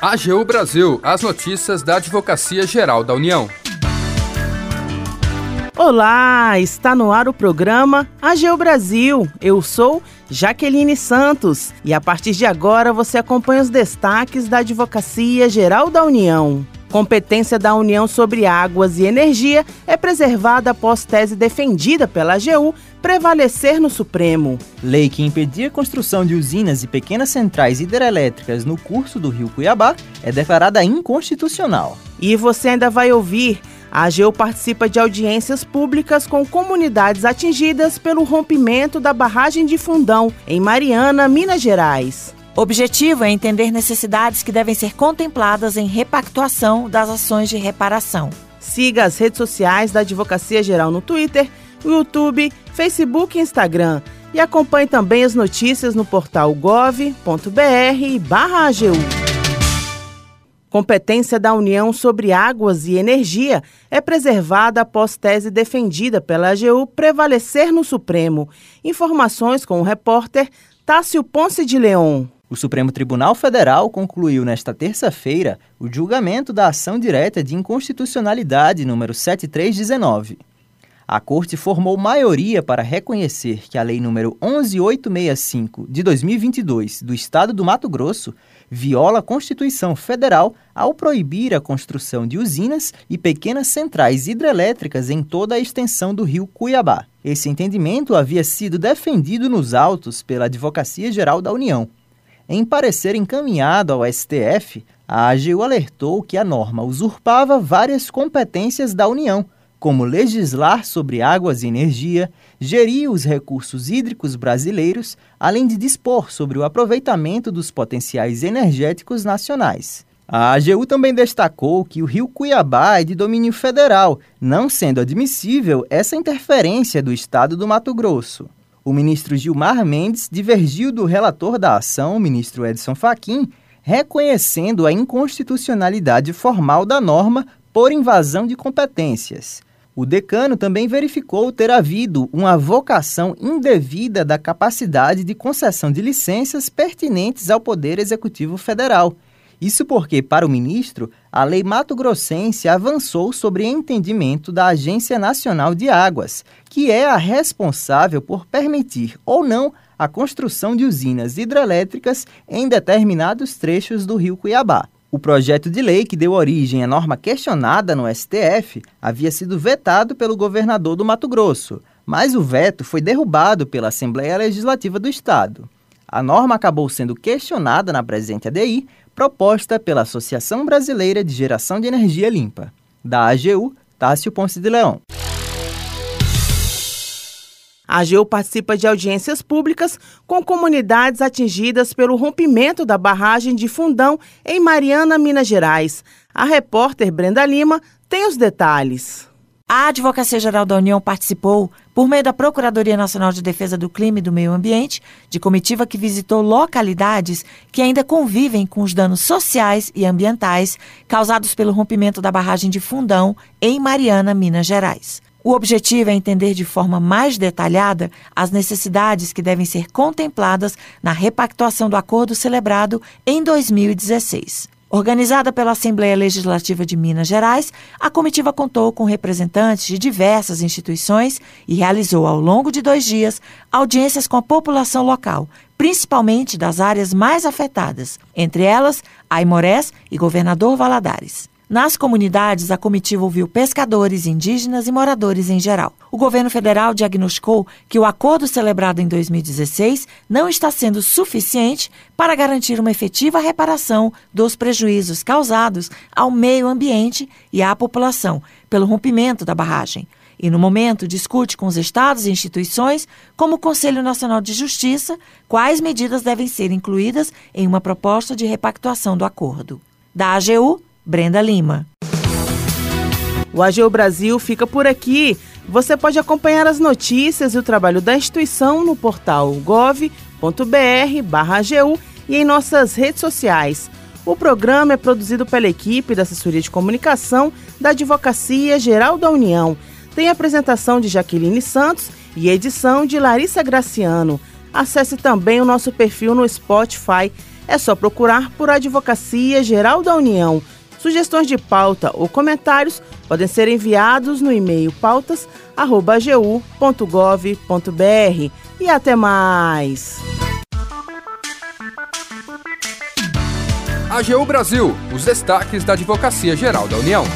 AGU Brasil, as notícias da Advocacia Geral da União. Olá, está no ar o programa AGU Brasil. Eu sou Jaqueline Santos e a partir de agora você acompanha os destaques da Advocacia Geral da União. Competência da União sobre águas e energia é preservada após tese defendida pela AGU prevalecer no Supremo. Lei que impedia a construção de usinas e pequenas centrais hidrelétricas no curso do rio Cuiabá é declarada inconstitucional. E você ainda vai ouvir. A AGU participa de audiências públicas com comunidades atingidas pelo rompimento da barragem de Fundão, em Mariana, Minas Gerais. O objetivo é entender necessidades que devem ser contempladas em repactuação das ações de reparação. Siga as redes sociais da Advocacia Geral no Twitter, YouTube, Facebook e Instagram. E acompanhe também as notícias no portal gov.br/agu. Competência da União sobre águas e energia é preservada após tese defendida pela AGU prevalecer no Supremo. Informações com o repórter Tássio Ponce de Leon. O Supremo Tribunal Federal concluiu nesta terça-feira o julgamento da ação direta de inconstitucionalidade número 7319. A Corte formou maioria para reconhecer que a Lei número 11865 de 2022 do Estado do Mato Grosso viola a Constituição Federal ao proibir a construção de usinas e pequenas centrais hidrelétricas em toda a extensão do rio Cuiabá. Esse entendimento havia sido defendido nos autos pela Advocacia Geral da União. Em parecer encaminhado ao STF, a AGU alertou que a norma usurpava várias competências da União, como legislar sobre águas e energia, gerir os recursos hídricos brasileiros, além de dispor sobre o aproveitamento dos potenciais energéticos nacionais. A AGU também destacou que o rio Cuiabá é de domínio federal, não sendo admissível essa interferência do estado do Mato Grosso. O ministro Gilmar Mendes divergiu do relator da ação, o ministro Edson Fachin, reconhecendo a inconstitucionalidade formal da norma por invasão de competências. O decano também verificou ter havido uma vocação indevida da capacidade de concessão de licenças pertinentes ao Poder Executivo Federal isso porque, para o ministro, a lei mato-grossense avançou sobre entendimento da Agência Nacional de Águas, que é a responsável por permitir ou não a construção de usinas hidrelétricas em determinados trechos do rio Cuiabá. O projeto de lei que deu origem à norma questionada no STF havia sido vetado pelo governador do Mato Grosso, mas o veto foi derrubado pela Assembleia Legislativa do Estado. A norma acabou sendo questionada na presente ADI proposta pela Associação Brasileira de Geração de Energia Limpa. Da AGU, Tássio Ponce de Leão. A AGU participa de audiências públicas com comunidades atingidas pelo rompimento da barragem de Fundão em Mariana, Minas Gerais. A repórter Brenda Lima tem os detalhes. A Advocacia Geral da União participou, por meio da Procuradoria Nacional de Defesa do Clima e do Meio Ambiente, de comitiva que visitou localidades que ainda convivem com os danos sociais e ambientais causados pelo rompimento da barragem de Fundão, em Mariana, Minas Gerais. O objetivo é entender de forma mais detalhada as necessidades que devem ser contempladas na repactuação do acordo celebrado em 2016. Organizada pela Assembleia Legislativa de Minas Gerais, a comitiva contou com representantes de diversas instituições e realizou, ao longo de dois dias, audiências com a população local, principalmente das áreas mais afetadas, entre elas Aimorés e Governador Valadares. Nas comunidades, a comitiva ouviu pescadores, indígenas e moradores em geral. O governo federal diagnosticou que o acordo celebrado em 2016 não está sendo suficiente para garantir uma efetiva reparação dos prejuízos causados ao meio ambiente e à população pelo rompimento da barragem. E, no momento, discute com os estados e instituições, como o Conselho Nacional de Justiça, quais medidas devem ser incluídas em uma proposta de repactuação do acordo. Da AGU, Brenda Lima. O AGU Brasil fica por aqui. Você pode acompanhar as notícias e o trabalho da instituição no portal gov.br/agu e em nossas redes sociais. O programa é produzido pela equipe da Assessoria de Comunicação da Advocacia Geral da União. Tem apresentação de Jaqueline Santos e edição de Larissa Graciano. Acesse também o nosso perfil no Spotify É só procurar por Advocacia Geral da União. Sugestões de pauta ou comentários podem ser enviados no e-mail pautas@gu.gov.br. E até mais. AGU Brasil, os destaques da Advocacia Geral da União.